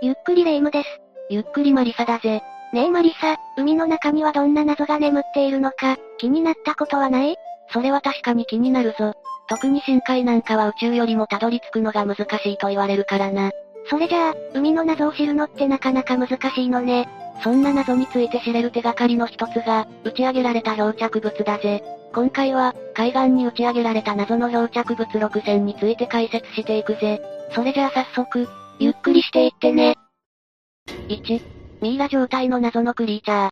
ゆっくりレ夢ムです。ゆっくりマリサだぜ。ねえマリサ、海の中にはどんな謎が眠っているのか、気になったことはない？それは確かに気になるぞ。特に深海なんかは宇宙よりもたどり着くのが難しいと言われるからな。それじゃあ、海の謎を知るのってなかなか難しいのね。そんな謎について知れる手がかりの一つが、打ち上げられた漂着物だぜ。今回は、海岸に打ち上げられた謎の漂着物6選について解説していくぜ。それじゃあ早速、ゆっくりしていってね。1、ミイラ状態の謎のクリーチャー。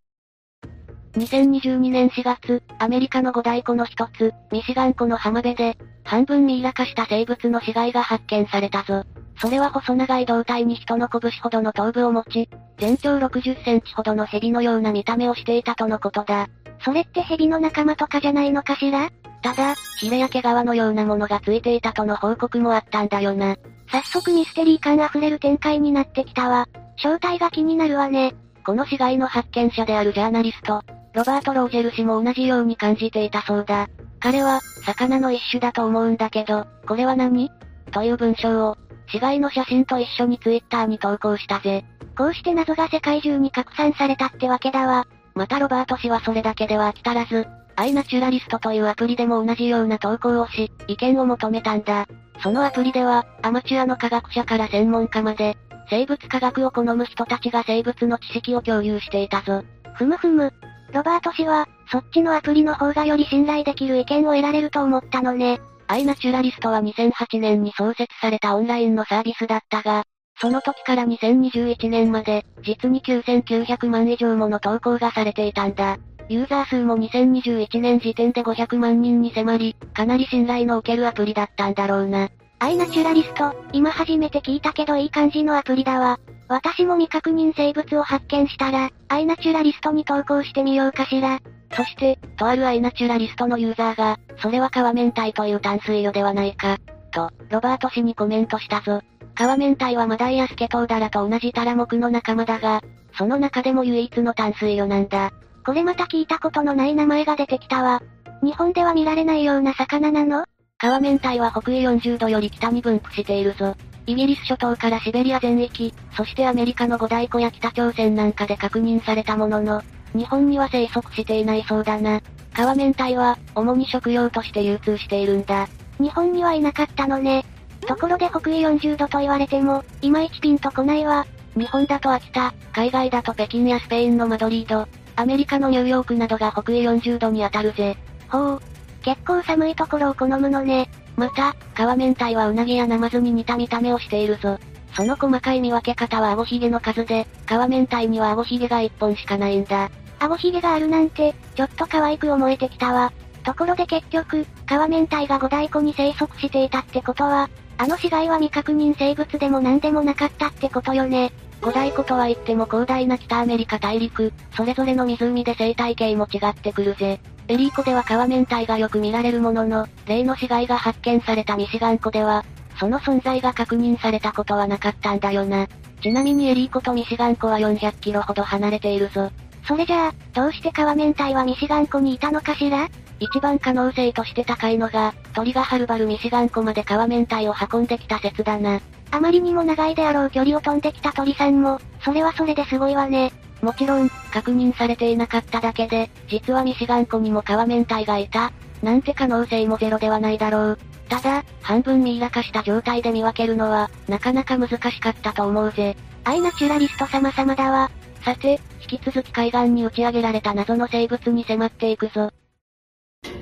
2022年4月、アメリカの五大湖の一つ、ミシガン湖の浜辺で、半分ミイラ化した生物の死骸が発見されたぞ。それは細長い胴体に人の拳ほどの頭部を持ち、全長60センチほどの蛇のような見た目をしていたとのことだ。それって蛇の仲間とかじゃないのかしら？ただ、ヒレや毛皮のようなものがついていたとの報告もあったんだよな。早速ミステリー感あふれる展開になってきたわ。正体が気になるわね。この死骸の発見者であるジャーナリスト、ロバート・ロージェル氏も同じように感じていたそうだ。彼は、魚の一種だと思うんだけど、これは何？という文章を、死骸の写真と一緒にツイッターに投稿したぜ。こうして謎が世界中に拡散されたってわけだわ。またロバート氏はそれだけでは飽き足らず、アイナチュラリストというアプリでも同じような投稿をし、意見を求めたんだ。そのアプリでは、アマチュアの科学者から専門家まで、生物科学を好む人たちが生物の知識を共有していたぞ。ふむふむ。ロバート氏は、そっちのアプリの方がより信頼できる意見を得られると思ったのね。アイナチュラリストは2008年に創設されたオンラインのサービスだったが、その時から2021年まで、実に9900万以上もの投稿がされていたんだ。ユーザー数も2021年時点で500万人に迫り、かなり信頼の受けるアプリだったんだろうな。アイナチュラリスト、今初めて聞いたけどいい感じのアプリだわ。私も未確認生物を発見したら、アイナチュラリストに投稿してみようかしら。そして、とあるアイナチュラリストのユーザーが、それは川面体という淡水魚ではないか、と、ロバート氏にコメントしたぞ。川面体はマダイやスケトウダラと同じタラ目の仲間だが、その中でも唯一の淡水魚なんだ。これまた聞いたことのない名前が出てきたわ。日本では見られないような魚なの？川面体は北緯40度より北に分布しているぞ。イギリス諸島からシベリア全域、そしてアメリカの五大湖や北朝鮮なんかで確認されたものの、日本には生息していないそうだな。川面体は、主に食用として流通しているんだ。日本にはいなかったのね。ところで北緯40度と言われても、いまいちピンとこないわ。日本だと秋田、海外だと北京やスペインのマドリード、アメリカのニューヨークなどが北緯40度に当たるぜ。ほう。結構寒いところを好むのね。また、川面体はウナギやナマズに似た見た目をしているぞ。その細かい見分け方はアゴヒゲの数で、川面体にはアゴヒゲが1本しかないんだ。アゴヒゲがあるなんて、ちょっと可愛く思えてきたわ。ところで結局、川面体が五大湖に生息していたってことは、あの死骸は未確認生物でも何でもなかったってことよね。五大湖とは言っても広大な北アメリカ大陸、それぞれの湖で生態系も違ってくるぜ。エリー湖では川面体がよく見られるものの、例の死骸が発見されたミシガン湖では、その存在が確認されたことはなかったんだよな。ちなみにエリー湖とミシガン湖は400キロほど離れているぞ。それじゃあ、どうして川面体はミシガン湖にいたのかしら？一番可能性として高いのが、鳥がはるばるミシガン湖まで川面体を運んできた説だな。あまりにも長いであろう距離を飛んできた鳥さんも、それはそれですごいわね。もちろん、確認されていなかっただけで、実はミシガン湖にも川面体がいた、なんて可能性もゼロではないだろう。ただ、半分ミイラ化した状態で見分けるのは、なかなか難しかったと思うぜ。アイナチュラリスト様々だわ。さて、引き続き海岸に打ち上げられた謎の生物に迫っていくぞ。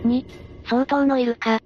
2、相当のイルカ。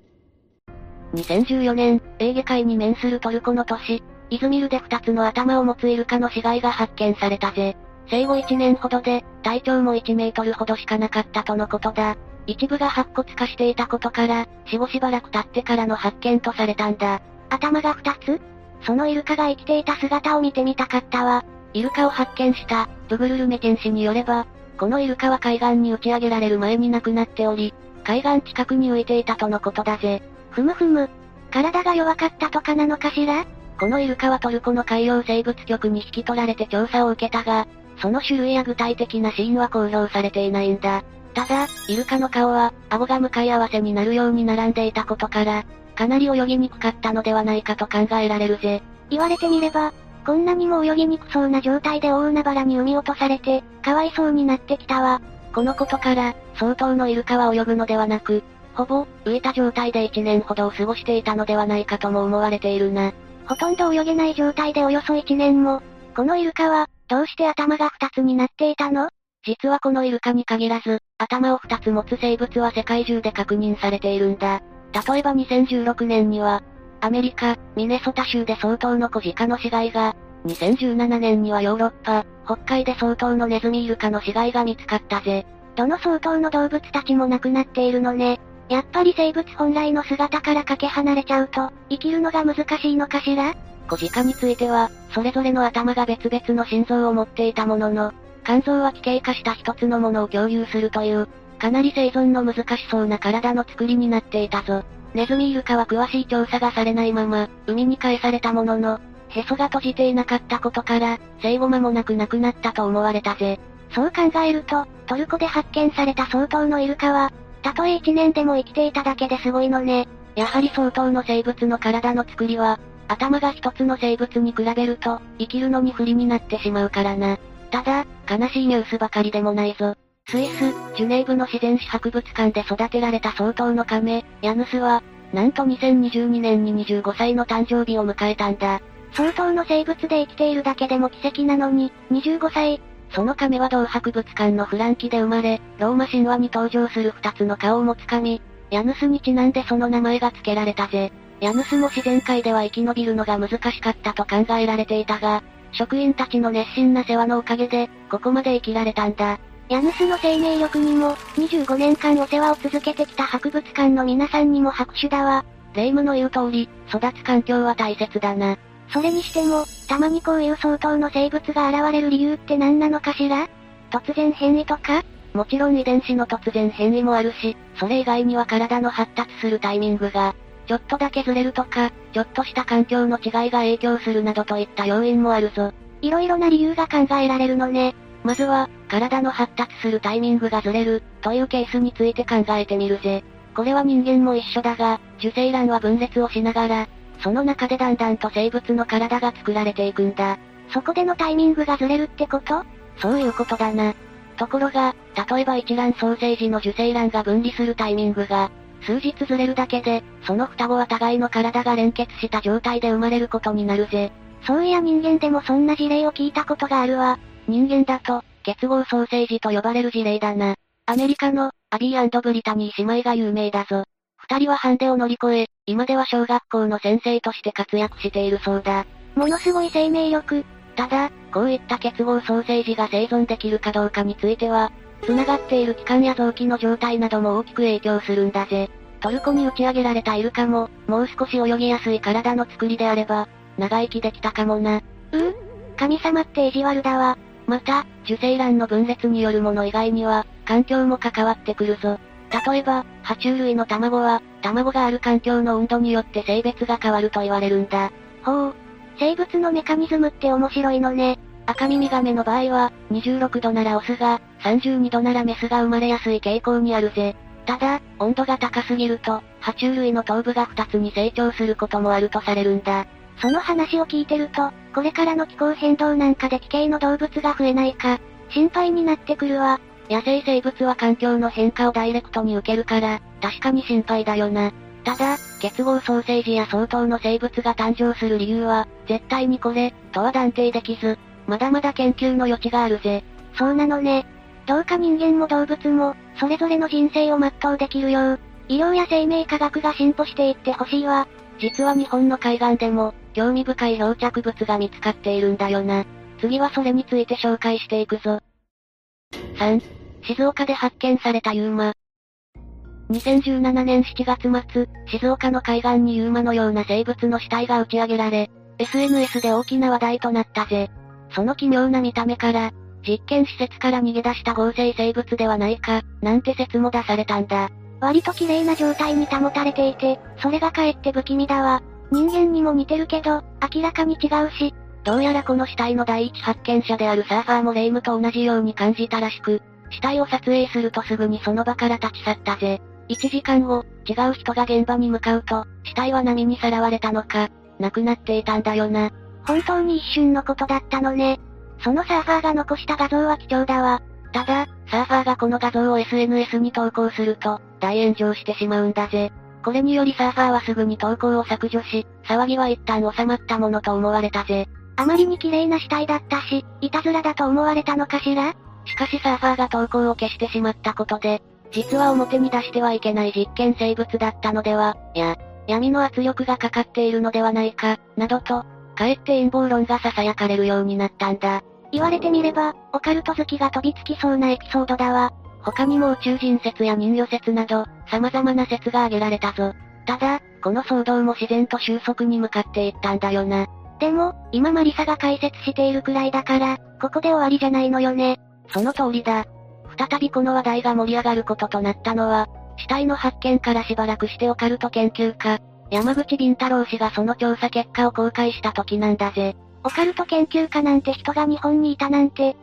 2014年、エーゲ海に面するトルコの都市、イズミルで2つの頭を持つイルカの死骸が発見されたぜ。生後1年ほどで、体長も1メートルほどしかなかったとのことだ。一部が白骨化していたことから、死後しばらく経ってからの発見とされたんだ。頭が2つ？そのイルカが生きていた姿を見てみたかったわ。イルカを発見した、ブグルルメテン氏によれば、このイルカは海岸に打ち上げられる前に亡くなっており、海岸近くに浮いていたとのことだぜ。ふむふむ。体が弱かったとかなのかしら？このイルカはトルコの海洋生物局に引き取られて調査を受けたが、その種類や具体的な死因は公表されていないんだ。ただ、イルカの顔は、顎が向かい合わせになるように並んでいたことから、かなり泳ぎにくかったのではないかと考えられるぜ。言われてみれば、こんなにも泳ぎにくそうな状態で大海原に産み落とされて、かわいそうになってきたわ。このことから、相当のイルカは泳ぐのではなく、ほぼ、浮いた状態で1年ほどを過ごしていたのではないかとも思われているな。ほとんど泳げない状態でおよそ1年も、このイルカは、どうして頭が2つになっていたの？実はこのイルカに限らず、頭を2つ持つ生物は世界中で確認されているんだ。例えば2016年には、アメリカ、ミネソタ州で相当の小鹿の死骸が、2017年にはヨーロッパ、北海で相当のネズミイルカの死骸が見つかったぜ。どの相当の動物たちも亡くなっているのね。やっぱり生物本来の姿からかけ離れちゃうと、生きるのが難しいのかしら？小鹿については、それぞれの頭が別々の心臓を持っていたものの、肝臓は奇形化した一つのものを共有するという、かなり生存の難しそうな体の作りになっていたぞ。ネズミイルカは詳しい調査がされないまま、海に返されたものの、へそが閉じていなかったことから、生後間もなく亡くなったと思われたぜ。そう考えると、トルコで発見された相当のイルカは、たとえ1年でも生きていただけですごいのね。やはり相当の生物の体の作りは、頭が一つの生物に比べると、生きるのに不利になってしまうからな。ただ、悲しいニュースばかりでもないぞ。スイス、ジュネーブの自然史博物館で育てられた相当の亀、ヤヌスは、なんと2022年に25歳の誕生日を迎えたんだ。相当の生物で生きているだけでも奇跡なのに、25歳。その亀は同博物館のフランキで生まれ、ローマ神話に登場する二つの顔を持つ神、ヤヌスにちなんでその名前が付けられたぜ。ヤヌスも自然界では生き延びるのが難しかったと考えられていたが、職員たちの熱心な世話のおかげで、ここまで生きられたんだ。ヤヌスの生命力にも、25年間お世話を続けてきた博物館の皆さんにも拍手だわ。霊夢の言う通り、育つ環境は大切だな。それにしても、たまにこういう相当の生物が現れる理由って何なのかしら？突然変異とか？もちろん遺伝子の突然変異もあるし、それ以外には体の発達するタイミングが、ちょっとだけずれるとか、ちょっとした環境の違いが影響するなどといった要因もあるぞ。いろいろな理由が考えられるのね。まずは、体の発達するタイミングがずれる、というケースについて考えてみるぜ。これは人間も一緒だが、受精卵は分裂をしながら、その中でだんだんと生物の体が作られていくんだ。そこでのタイミングがずれるってこと？そういうことだな。ところが、例えば一卵創生時の受精卵が分離するタイミングが、数日ずれるだけで、その双子は互いの体が連結した状態で生まれることになるぜ。そういや人間でもそんな事例を聞いたことがあるわ。人間だと、結合創生児と呼ばれる事例だな。アメリカの、アビーブリタニー姉妹が有名だぞ。二人はハンデを乗り越え、今では小学校の先生として活躍しているそうだ。ものすごい生命力。ただ、こういった結合創生児が生存できるかどうかについては、繋がっている器官や臓器の状態なども大きく影響するんだぜ。トルコに打ち上げられたイルカも、もう少し泳ぎやすい体の作りであれば、長生きできたかもな。うん？神様って意地悪だわ。また、受精卵の分裂によるもの以外には、環境も関わってくるぞ。例えば、爬虫類の卵は、卵がある環境の温度によって性別が変わると言われるんだ。ほう。生物のメカニズムって面白いのね。赤耳ガメの場合は、26度ならオスが、32度ならメスが生まれやすい傾向にあるぜ。ただ、温度が高すぎると、爬虫類の頭部が2つに成長することもあるとされるんだ。その話を聞いてると、これからの気候変動なんかで奇形の動物が増えないか、心配になってくるわ。野生生物は環境の変化をダイレクトに受けるから、確かに心配だよな。ただ、結合ソーセージや相当の生物が誕生する理由は、絶対にこれ、とは断定できず、まだまだ研究の余地があるぜ。そうなのね。どうか人間も動物も、それぞれの人生を全うできるよう、医療や生命科学が進歩していってほしいわ。実は日本の海岸でも、興味深い漂着物が見つかっているんだよな。次はそれについて紹介していくぞ。3、静岡で発見されたユーマ。2017年7月末、静岡の海岸にユーマのような生物の死体が打ち上げられ、SNS で大きな話題となったぜ。その奇妙な見た目から、実験施設から逃げ出した合成生物ではないか、なんて説も出されたんだ。割と綺麗な状態に保たれていて、それがかえって不気味だわ。人間にも似てるけど、明らかに違うし。どうやらこの死体の第一発見者であるサーファーもレイムと同じように感じたらしく、死体を撮影するとすぐにその場から立ち去ったぜ。1時間後、違う人が現場に向かうと、死体は波にさらわれたのか、亡くなっていたんだよな。本当に一瞬のことだったのね。そのサーファーが残した画像は貴重だわ。ただ、サーファーがこの画像を SNS に投稿すると、大炎上してしまうんだぜ。これによりサーファーはすぐに投稿を削除し、騒ぎは一旦収まったものと思われたぜ。あまりに綺麗な死体だったし、いたずらだと思われたのかしら？しかしサーファーが投稿を消してしまったことで、実は表に出してはいけない実験生物だったのでは、や、闇の圧力がかかっているのではないか、などと、かえって陰謀論が囁かれるようになったんだ。言われてみれば、オカルト好きが飛びつきそうなエピソードだわ。他にも宇宙人説や人魚説など、様々な説が挙げられたぞ。ただ、この騒動も自然と収束に向かっていったんだよな。でも、今マリサが解説しているくらいだから、ここで終わりじゃないのよね。その通りだ。再びこの話題が盛り上がることとなったのは、死体の発見からしばらくしてオカルト研究家、山口敏太郎氏がその調査結果を公開した時なんだぜ。オカルト研究家なんて人が日本にいたなんて。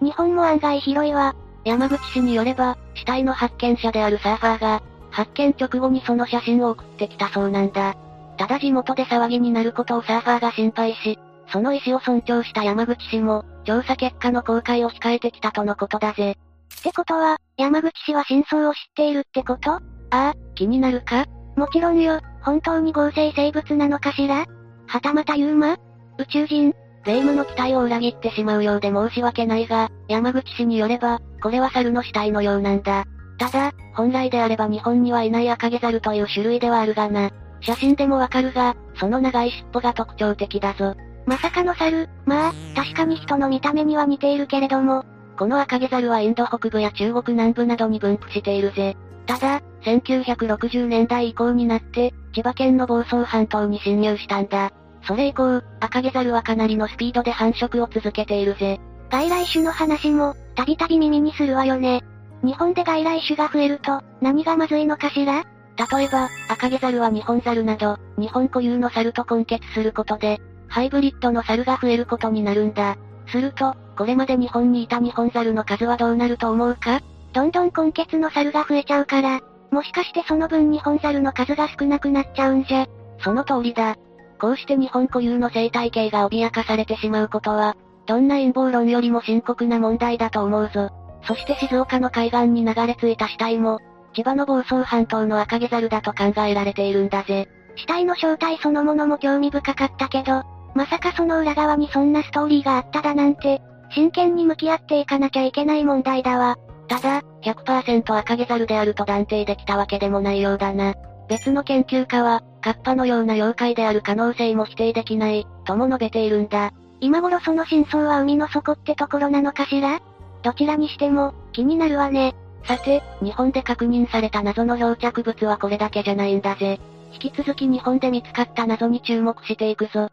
日本も案外広いわ。山口氏によれば、死体の発見者であるサーファーが、発見直後にその写真を送ってきたそうなんだ。ただ地元で騒ぎになることをサーファーが心配し、その意思を尊重した山口氏も、調査結果の公開を控えてきたとのことだぜ。ってことは、山口氏は真相を知っているってこと？ああ、気になるか？もちろんよ、本当に合成生物なのかしら？はたまたユーマ？宇宙人？霊夢の期待を裏切ってしまうようで申し訳ないが、山口氏によれば、これは猿の死体のようなんだ。ただ、本来であれば日本にはいない赤毛猿という種類ではあるがな。写真でもわかるが、その長い尻尾が特徴的だぞ。まさかの猿、まあ、確かに人の見た目には似ているけれども。この赤毛猿はインド北部や中国南部などに分布しているぜ。ただ、1960年代以降になって、千葉県の房総半島に侵入したんだ。それ以降、赤毛猿はかなりのスピードで繁殖を続けているぜ。外来種の話も、たびたび耳にするわよね。日本で外来種が増えると、何がまずいのかしら？例えば、赤毛猿は日本猿など、日本固有の猿と混血することで、ハイブリッドの猿が増えることになるんだ。すると、これまで日本にいた日本猿の数はどうなると思うか？どんどん根血の猿が増えちゃうから、もしかしてその分日本猿の数が少なくなっちゃうんじゃ？その通りだ。こうして日本固有の生態系が脅かされてしまうことは、どんな陰謀論よりも深刻な問題だと思うぞ。そして静岡の海岸に流れ着いた死体も、千葉の房総半島の赤毛猿だと考えられているんだぜ。死体の正体そのものも興味深かったけど、まさかその裏側にそんなストーリーがあっただなんて、真剣に向き合っていかなきゃいけない問題だわ。ただ、100%赤毛猿であると断定できたわけでもないようだな。別の研究家は、カッパのような妖怪である可能性も否定できない、とも述べているんだ。今頃その真相は海の底ってところなのかしら？どちらにしても、気になるわね。さて、日本で確認された謎の漂着物はこれだけじゃないんだぜ。引き続き日本で見つかった謎に注目していくぞ。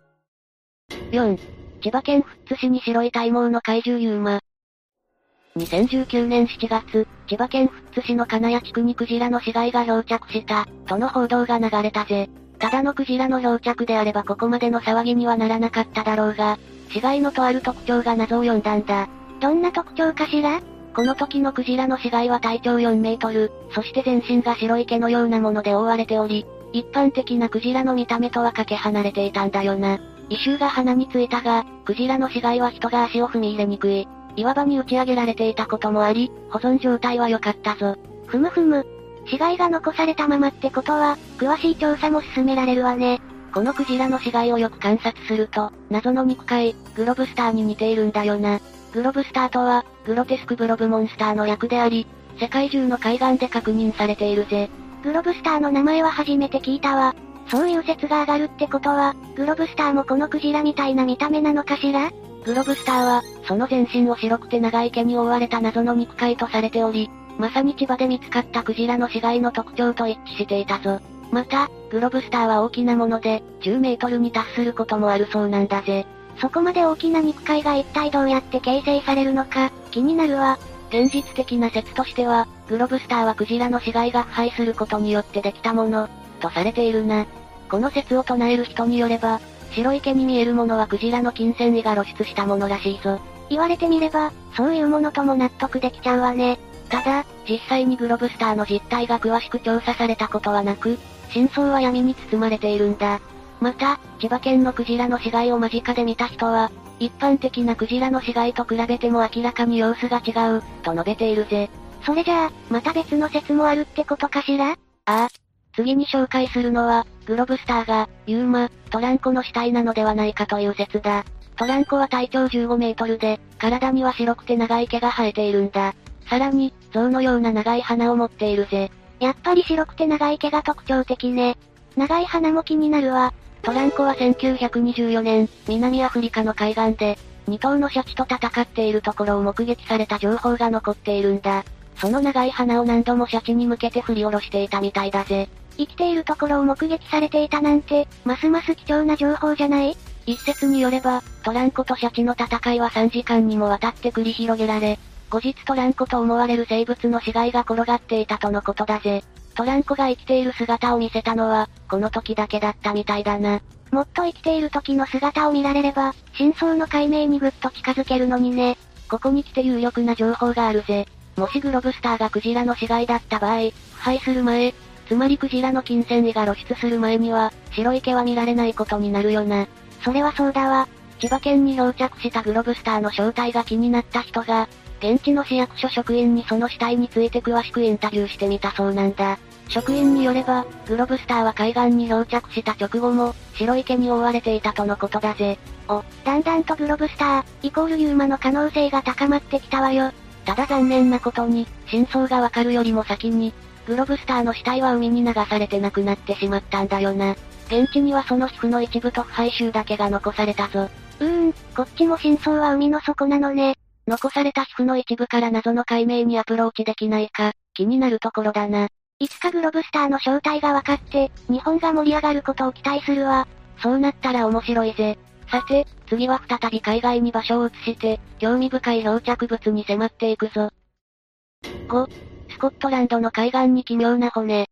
4. 千葉県富津市に白い体毛の怪獣ユーマ。2019年7月、千葉県富津市の金谷地区にクジラの死骸が漂着した、との報道が流れたぜ。ただのクジラの漂着であればここまでの騒ぎにはならなかっただろうが、死骸のとある特徴が謎を呼んだんだ。どんな特徴かしら？この時のクジラの死骸は体長4メートル、そして全身が白い毛のようなもので覆われており、一般的なクジラの見た目とはかけ離れていたんだよな。異臭が鼻についたが、クジラの死骸は人が足を踏み入れにくい。岩場に打ち上げられていたこともあり、保存状態は良かったぞ。ふむふむ。死骸が残されたままってことは、詳しい調査も進められるわね。このクジラの死骸をよく観察すると、謎の肉塊、グロブスターに似ているんだよな。グロブスターとは、グロテスクブロブモンスターの略であり、世界中の海岸で確認されているぜ。グロブスターの名前は初めて聞いたわ。そういう説が上がるってことは、グロブスターもこのクジラみたいな見た目なのかしら？グロブスターは、その全身を白くて長い毛に覆われた謎の肉塊とされており、まさに千葉で見つかったクジラの死骸の特徴と一致していたぞ。また、グロブスターは大きなもので、10メートルに達することもあるそうなんだぜ。そこまで大きな肉塊が一体どうやって形成されるのか、気になるわ。現実的な説としては、グロブスターはクジラの死骸が腐敗することによってできたもの、とされているな。この説を唱える人によれば、白い毛に見えるものはクジラの金銭維が露出したものらしいぞ。言われてみれば、そういうものとも納得できちゃうわね。ただ、実際にグロブスターの実態が詳しく調査されたことはなく、真相は闇に包まれているんだ。また、千葉県のクジラの死骸を間近で見た人は、一般的なクジラの死骸と比べても明らかに様子が違う、と述べているぜ。それじゃあ、また別の説もあるってことかしら？ああ。次に紹介するのは、グロブスターが、ユーマ、トランコの死体なのではないかという説だ。トランコは体長15メートルで、体には白くて長い毛が生えているんだ。さらに、象のような長い鼻を持っているぜ。やっぱり白くて長い毛が特徴的ね。長い鼻も気になるわ。トランコは1924年、南アフリカの海岸で、2頭のシャチと戦っているところを目撃された情報が残っているんだ。その長い鼻を何度もシャチに向けて振り下ろしていたみたいだぜ。生きているところを目撃されていたなんて、ますます貴重な情報じゃない？一説によれば、トランコとシャチの戦いは3時間にもわたって繰り広げられ、後日トランコと思われる生物の死骸が転がっていたとのことだぜ。トランコが生きている姿を見せたのは、この時だけだったみたいだな。もっと生きている時の姿を見られれば、真相の解明にぐっと近づけるのにね。ここに来て有力な情報があるぜ。もしグロブスターがクジラの死骸だった場合、腐敗する前、つまりクジラの金銭維が露出する前には、白い毛は見られないことになるよな。それはそうだわ。千葉県に漂着したグロブスターの正体が気になった人が、現地の市役所職員にその死体について詳しくインタビューしてみたそうなんだ。職員によれば、グロブスターは海岸に漂着した直後も、白い毛に覆われていたとのことだぜ。お、だんだんとグロブスター、イコールユーマの可能性が高まってきたわよ。ただ残念なことに、真相がわかるよりも先に、グロブスターの死体は海に流されて亡くなってしまったんだよな。現地にはその皮膚の一部と腐敗臭だけが残されたぞ。うーん、こっちも真相は海の底なのね。残された皮膚の一部から謎の解明にアプローチできないか、気になるところだな。いつかグロブスターの正体が分かって、日本が盛り上がることを期待するわ。そうなったら面白いぜ。さて、次は再び海外に場所を移して、興味深い漂着物に迫っていくぞ。5、スコットランドの海岸に奇妙な骨。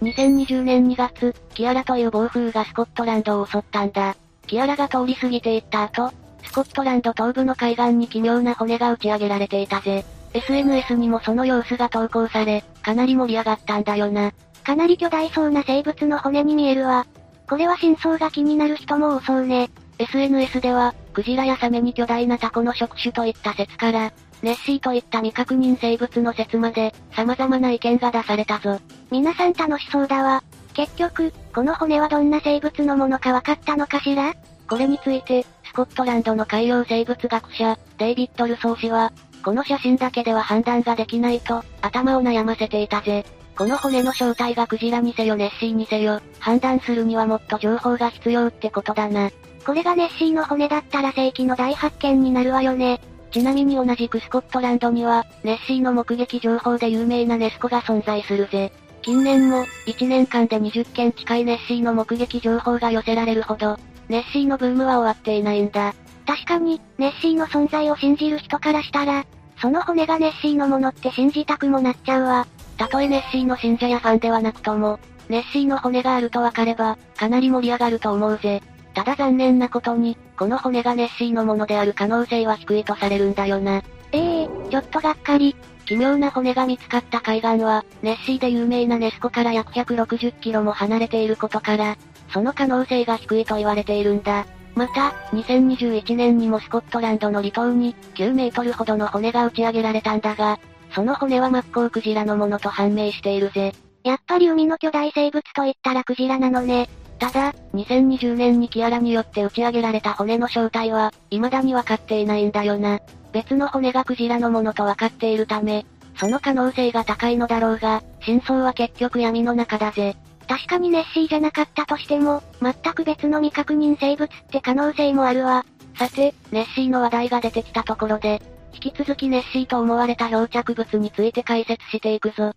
2020年2月、キアラという暴風がスコットランドを襲ったんだ。キアラが通り過ぎていった後、スコットランド東部の海岸に奇妙な骨が打ち上げられていたぜ。SNS にもその様子が投稿され、かなり盛り上がったんだよな。かなり巨大そうな生物の骨に見えるわ。これは真相が気になる人も多そうね。SNS では、クジラやサメに巨大なタコの触手といった説から、ネッシーといった未確認生物の説まで、様々な意見が出されたぞ。皆さん楽しそうだわ。結局、この骨はどんな生物のものか分かったのかしら？これについて、スコットランドの海洋生物学者、デイビッド・ルソー氏は、この写真だけでは判断ができないと、頭を悩ませていたぜ。この骨の正体がクジラにせよネッシーにせよ、判断するにはもっと情報が必要ってことだな。これがネッシーの骨だったら世紀の大発見になるわよね。ちなみに同じくスコットランドには、ネッシーの目撃情報で有名なネスコが存在するぜ。近年も、1年間で20件近いネッシーの目撃情報が寄せられるほど、ネッシーのブームは終わっていないんだ。確かに、ネッシーの存在を信じる人からしたら、その骨がネッシーのものって信じたくもなっちゃうわ。たとえネッシーの信者やファンではなくとも、ネッシーの骨があるとわかれば、かなり盛り上がると思うぜ。ただ残念なことに、この骨がネッシーのものである可能性は低いとされるんだよな。ええー、ちょっとがっかり。奇妙な骨が見つかった海岸は、ネッシーで有名なネスコから約160キロも離れていることから、その可能性が低いと言われているんだ。また、2021年にもスコットランドの離島に、9メートルほどの骨が打ち上げられたんだが、その骨はマッコウクジラのものと判明しているぜ。やっぱり海の巨大生物といったらクジラなのね。ただ、2020年にキアラによって打ち上げられた骨の正体は、未だに分かっていないんだよな。別の骨がクジラのものと分かっているため、その可能性が高いのだろうが、真相は結局闇の中だぜ。確かにネッシーじゃなかったとしても、全く別の未確認生物って可能性もあるわ。さて、ネッシーの話題が出てきたところで、引き続きネッシーと思われた漂着物について解説していくぞ。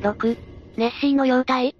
6、ネッシーの容体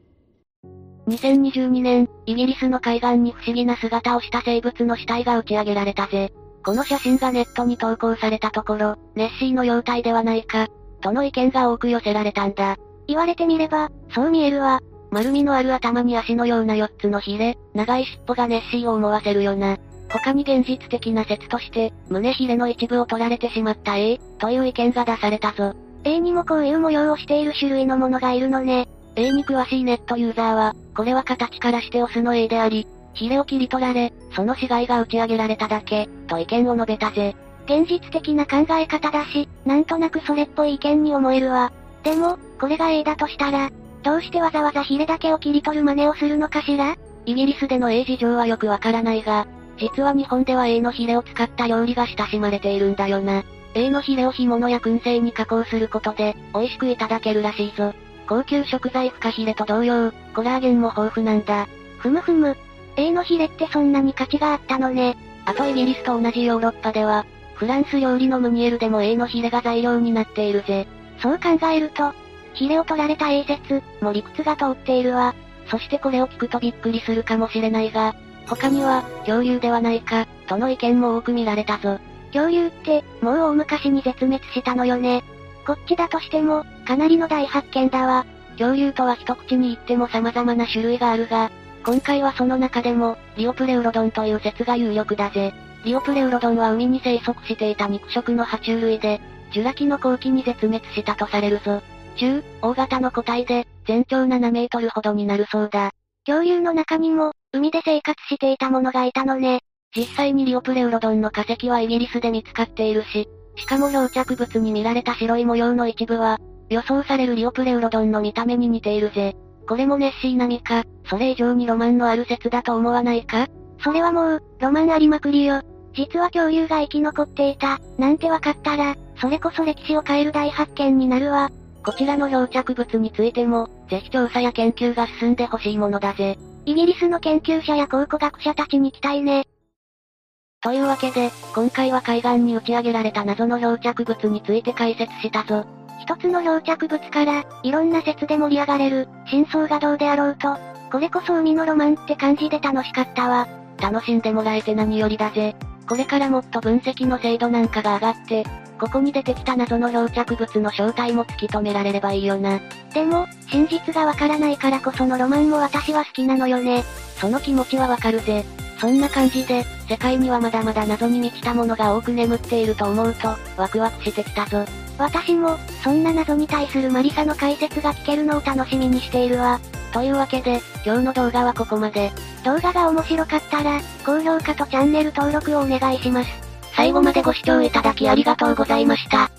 2022年、イギリスの海岸に不思議な姿をした生物の死体が打ち上げられたぜ。この写真がネットに投稿されたところ、ネッシーの容体ではないか、との意見が多く寄せられたんだ。言われてみれば、そう見えるわ。丸みのある頭に足のような4つのヒレ、長い尻尾がネッシーを思わせるよな。他に現実的な説として、胸ヒレの一部を取られてしまった A、という意見が出されたぞ。A にもこういう模様をしている種類のものがいるのね。A に詳しいネットユーザーは、これは形からしてオスの A であり、ヒレを切り取られ、その死骸が打ち上げられただけ、と意見を述べたぜ。現実的な考え方だし、なんとなくそれっぽい意見に思えるわ。でも、これが A だとしたら、どうしてわざわざヒレだけを切り取る真似をするのかしら？イギリスでの A 事情はよくわからないが、実は日本では A のヒレを使った料理が親しまれているんだよな。A のヒレを干物や燻製に加工することで、美味しくいただけるらしいぞ。高級食材フカヒレと同様、コラーゲンも豊富なんだ。ふむふむ。A のヒレってそんなに価値があったのね。あとイギリスと同じヨーロッパでは、フランス料理のムニエルでも A のヒレが材料になっているぜ。そう考えると、ヒレを取られた A 説、も理屈が通っているわ。そしてこれを聞くとびっくりするかもしれないが、他には、恐竜ではないか、との意見も多く見られたぞ。恐竜って、もう大昔に絶滅したのよね。こっちだとしても、かなりの大発見だわ。恐竜とは一口に言っても様々な種類があるが、今回はその中でも、リオプレウロドンという説が有力だぜ。リオプレウロドンは海に生息していた肉食の爬虫類で、ジュラ紀の後期に絶滅したとされるぞ。中、大型の個体で、全長7メートルほどになるそうだ。恐竜の中にも、海で生活していたものがいたのね。実際にリオプレウロドンの化石はイギリスで見つかっているし、しかも漂着物に見られた白い模様の一部は、予想されるリオプレウロドンの見た目に似ているぜ。これもネッシー並みか、それ以上にロマンのある説だと思わないか？それはもう、ロマンありまくりよ。実は恐竜が生き残っていた、なんてわかったら、それこそ歴史を変える大発見になるわ。こちらの漂着物についても、ぜひ調査や研究が進んでほしいものだぜ。イギリスの研究者や考古学者たちに期待ね。というわけで、今回は海岸に打ち上げられた謎の漂着物について解説したぞ。一つの漂着物から、いろんな説で盛り上がれる、真相がどうであろうと、これこそ海のロマンって感じで楽しかったわ。楽しんでもらえて何よりだぜ。これからもっと分析の精度なんかが上がって、ここに出てきた謎の漂着物の正体も突き止められればいいよな。でも、真実がわからないからこそのロマンも私は好きなのよね。その気持ちはわかるぜ。そんな感じで、世界にはまだまだ謎に満ちたものが多く眠っていると思うと、ワクワクしてきたぞ。私も、そんな謎に対するマリサの解説が聞けるのを楽しみにしているわ。というわけで、今日の動画はここまで。動画が面白かったら、高評価とチャンネル登録をお願いします。最後までご視聴いただきありがとうございました。